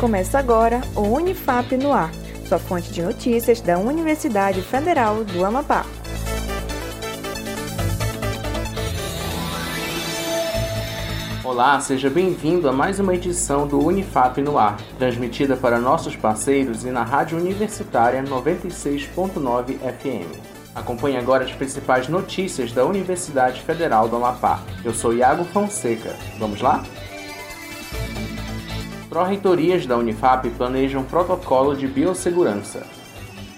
Começa agora o Unifap no Ar, sua fonte de notícias da Universidade Federal do Amapá. Olá, seja bem-vindo a mais uma edição do Unifap no Ar, transmitida para nossos parceiros e na Rádio Universitária 96.9 FM. Acompanhe agora as principais notícias da Universidade Federal do Amapá. Eu sou Iago Fonseca. Vamos lá? Pró-reitorias da Unifap planejam protocolo de biossegurança.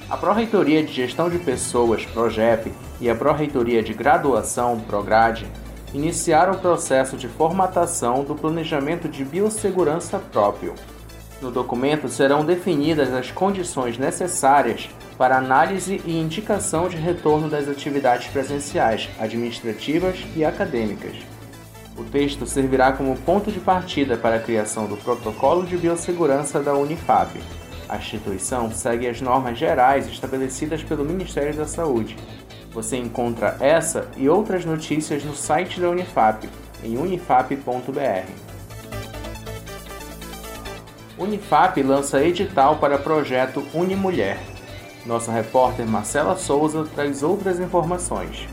A Pró-reitoria de Gestão de Pessoas, PROGEP, e a Pró-reitoria de Graduação, PROGRADE, iniciaram o processo de formatação do planejamento de biossegurança próprio. No documento serão definidas as condições necessárias para análise e indicação de retorno das atividades presenciais, administrativas e acadêmicas o texto servirá como ponto de partida para a criação do Protocolo de Biossegurança da Unifap. A instituição segue as normas gerais estabelecidas pelo Ministério da Saúde. Você encontra essa e outras notícias no site da Unifap, em unifap.br. Unifap lança edital para projeto Unimulher. Nossa repórter Marcela Souza traz outras informações.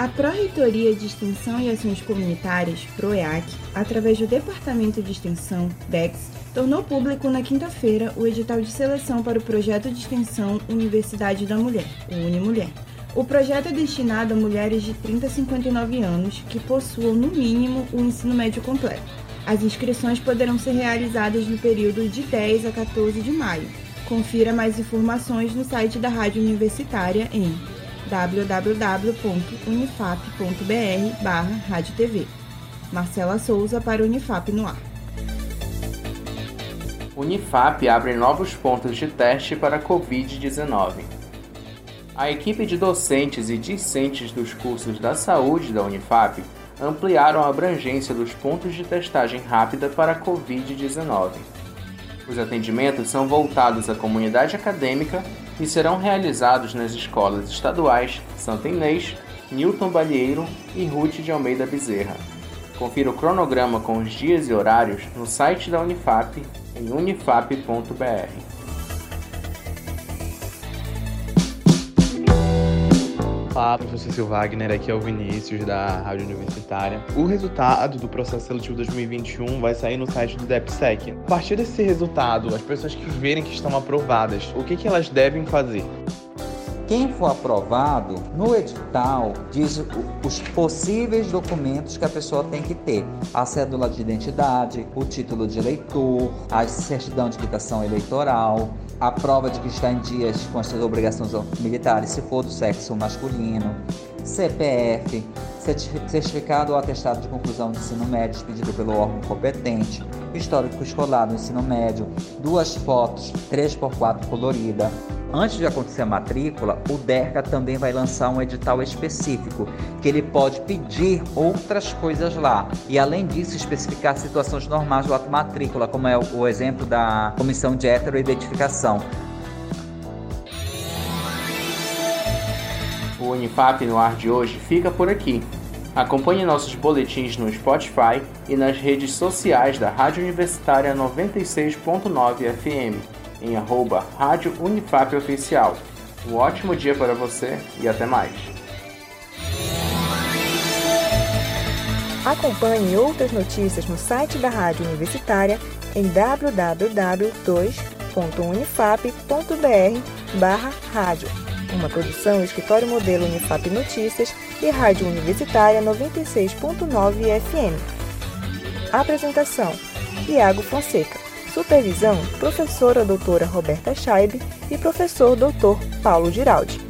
A Pró-Reitoria de Extensão e Ações Comunitárias, PROEAC, através do Departamento de Extensão, DEX, tornou público na quinta-feira o edital de seleção para o projeto de extensão Universidade da Mulher, o Unimulher. O projeto é destinado a mulheres de 30 a 59 anos que possuam, no mínimo, o ensino médio completo. As inscrições poderão ser realizadas no período de 10 a 14 de maio. Confira mais informações no site da Rádio Universitária em www.unifap.br barra Rádio TV. Marcela Souza para Unifap no ar. Unifap abre novos pontos de teste para Covid-19. A equipe de docentes e discentes dos cursos da saúde da Unifap ampliaram a abrangência dos pontos de testagem rápida para Covid-19. Os atendimentos são voltados à comunidade acadêmica e serão realizados nas escolas estaduais Santa Inês, Newton Balieiro e Ruth de Almeida Bezerra. Confira o cronograma com os dias e horários no site da Unifap em unifap.br. Olá, professor Silvagner, Wagner, aqui é o Vinícius da Rádio Universitária. O resultado do processo seletivo 2021 vai sair no site do DEPSEC. A partir desse resultado, as pessoas que verem que estão aprovadas, o que, que elas devem fazer? Quem for aprovado, no edital diz os possíveis documentos que a pessoa tem que ter: a cédula de identidade, o título de eleitor, a certidão de quitação eleitoral, a prova de que está em dias com as suas obrigações militares, se for do sexo masculino, CPF, certificado ou atestado de conclusão de ensino médio expedido pelo órgão competente, histórico escolar do ensino médio, duas fotos 3x4 colorida, Antes de acontecer a matrícula, o DERCA também vai lançar um edital específico, que ele pode pedir outras coisas lá. E além disso, especificar situações normais do ato matrícula, como é o exemplo da comissão de heteroidentificação. O Unifap no ar de hoje fica por aqui. Acompanhe nossos boletins no Spotify e nas redes sociais da Rádio Universitária 96.9 FM em arroba Rádio Unifap Oficial. Um ótimo dia para você e até mais. Acompanhe outras notícias no site da Rádio Universitária em www.unifap.br barra rádio. Uma produção Escritório Modelo Unifap Notícias e Rádio Universitária 96.9 FM. Apresentação: Iago Fonseca. Supervisão: professora doutora Roberta Scheibe e professor doutor Paulo Giraldi.